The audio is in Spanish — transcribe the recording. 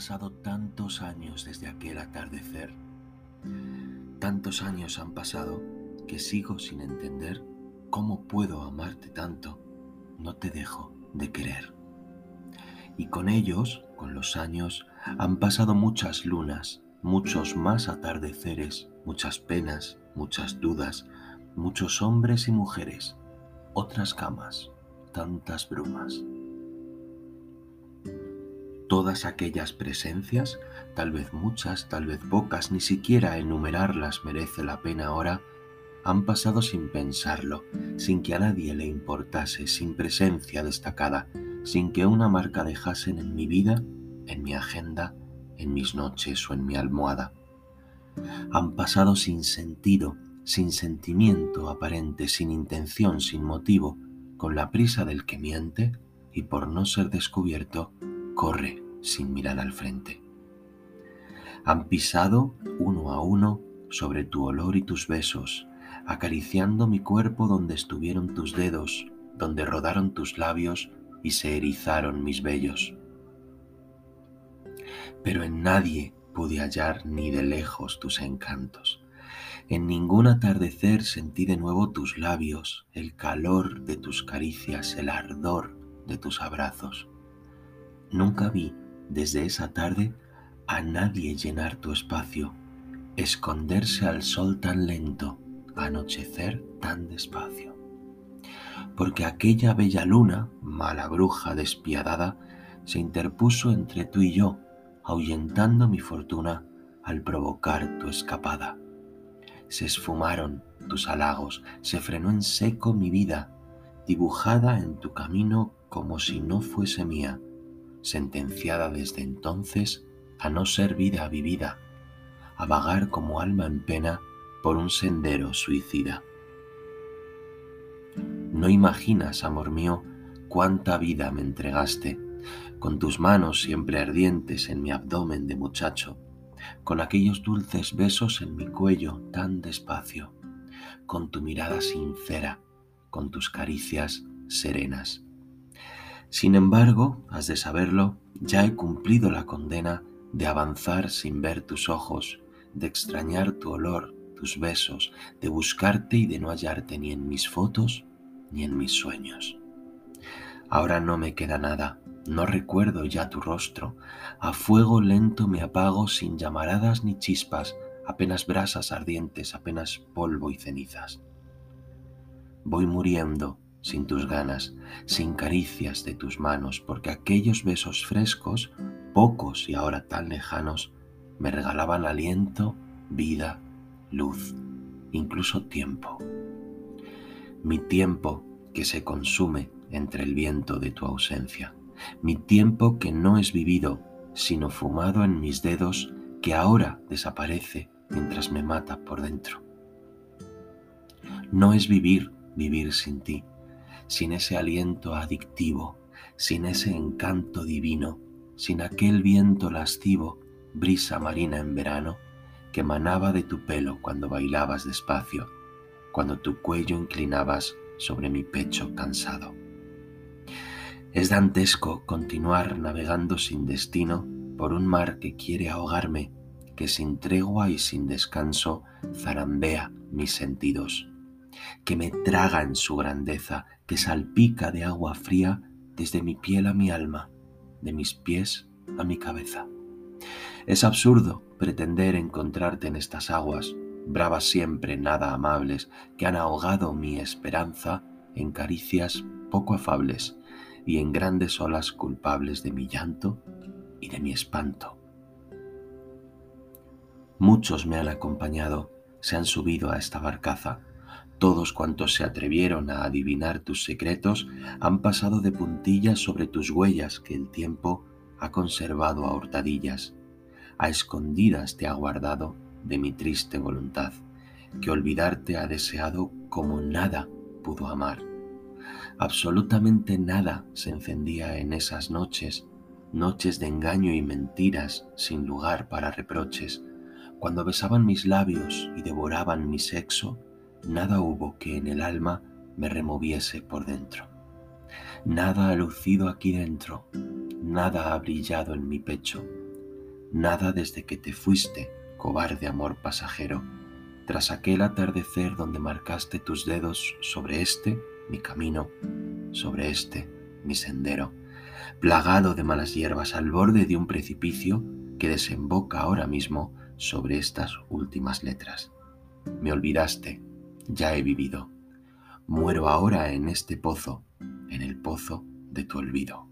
pasado tantos años desde aquel atardecer. Tantos años han pasado que sigo sin entender cómo puedo amarte tanto. No te dejo de querer. Y con ellos, con los años, han pasado muchas lunas, muchos más atardeceres, muchas penas, muchas dudas, muchos hombres y mujeres, otras camas, tantas brumas todas aquellas presencias, tal vez muchas, tal vez pocas, ni siquiera enumerarlas merece la pena ahora, han pasado sin pensarlo, sin que a nadie le importase, sin presencia destacada, sin que una marca dejasen en mi vida, en mi agenda, en mis noches o en mi almohada. Han pasado sin sentido, sin sentimiento aparente, sin intención, sin motivo, con la prisa del que miente y por no ser descubierto, corre sin mirar al frente. Han pisado uno a uno sobre tu olor y tus besos, acariciando mi cuerpo donde estuvieron tus dedos, donde rodaron tus labios y se erizaron mis vellos. Pero en nadie pude hallar ni de lejos tus encantos. En ningún atardecer sentí de nuevo tus labios, el calor de tus caricias, el ardor de tus abrazos. Nunca vi desde esa tarde a nadie llenar tu espacio, esconderse al sol tan lento, anochecer tan despacio. Porque aquella bella luna, mala bruja despiadada, se interpuso entre tú y yo, ahuyentando mi fortuna al provocar tu escapada. Se esfumaron tus halagos, se frenó en seco mi vida, dibujada en tu camino como si no fuese mía sentenciada desde entonces a no ser vida vivida, a vagar como alma en pena por un sendero suicida. No imaginas, amor mío, cuánta vida me entregaste, con tus manos siempre ardientes en mi abdomen de muchacho, con aquellos dulces besos en mi cuello tan despacio, con tu mirada sincera, con tus caricias serenas. Sin embargo, has de saberlo, ya he cumplido la condena de avanzar sin ver tus ojos, de extrañar tu olor, tus besos, de buscarte y de no hallarte ni en mis fotos ni en mis sueños. Ahora no me queda nada, no recuerdo ya tu rostro, a fuego lento me apago sin llamaradas ni chispas, apenas brasas ardientes, apenas polvo y cenizas. Voy muriendo sin tus ganas, sin caricias de tus manos, porque aquellos besos frescos, pocos y ahora tan lejanos, me regalaban aliento, vida, luz, incluso tiempo. Mi tiempo que se consume entre el viento de tu ausencia, mi tiempo que no es vivido, sino fumado en mis dedos, que ahora desaparece mientras me mata por dentro. No es vivir, vivir sin ti, sin ese aliento adictivo, sin ese encanto divino, sin aquel viento lascivo, brisa marina en verano, que manaba de tu pelo cuando bailabas despacio, cuando tu cuello inclinabas sobre mi pecho cansado. Es dantesco continuar navegando sin destino por un mar que quiere ahogarme, que sin tregua y sin descanso zarambea mis sentidos que me traga en su grandeza, que salpica de agua fría desde mi piel a mi alma, de mis pies a mi cabeza. Es absurdo pretender encontrarte en estas aguas, bravas siempre, nada amables, que han ahogado mi esperanza en caricias poco afables y en grandes olas culpables de mi llanto y de mi espanto. Muchos me han acompañado, se han subido a esta barcaza, todos cuantos se atrevieron a adivinar tus secretos han pasado de puntillas sobre tus huellas que el tiempo ha conservado a hurtadillas. A escondidas te ha guardado de mi triste voluntad, que olvidarte ha deseado como nada pudo amar. Absolutamente nada se encendía en esas noches, noches de engaño y mentiras sin lugar para reproches, cuando besaban mis labios y devoraban mi sexo nada hubo que en el alma me removiese por dentro. Nada ha lucido aquí dentro, nada ha brillado en mi pecho, nada desde que te fuiste, cobarde amor pasajero, tras aquel atardecer donde marcaste tus dedos sobre este, mi camino, sobre este, mi sendero, plagado de malas hierbas al borde de un precipicio que desemboca ahora mismo sobre estas últimas letras. Me olvidaste, ya he vivido. Muero ahora en este pozo, en el pozo de tu olvido.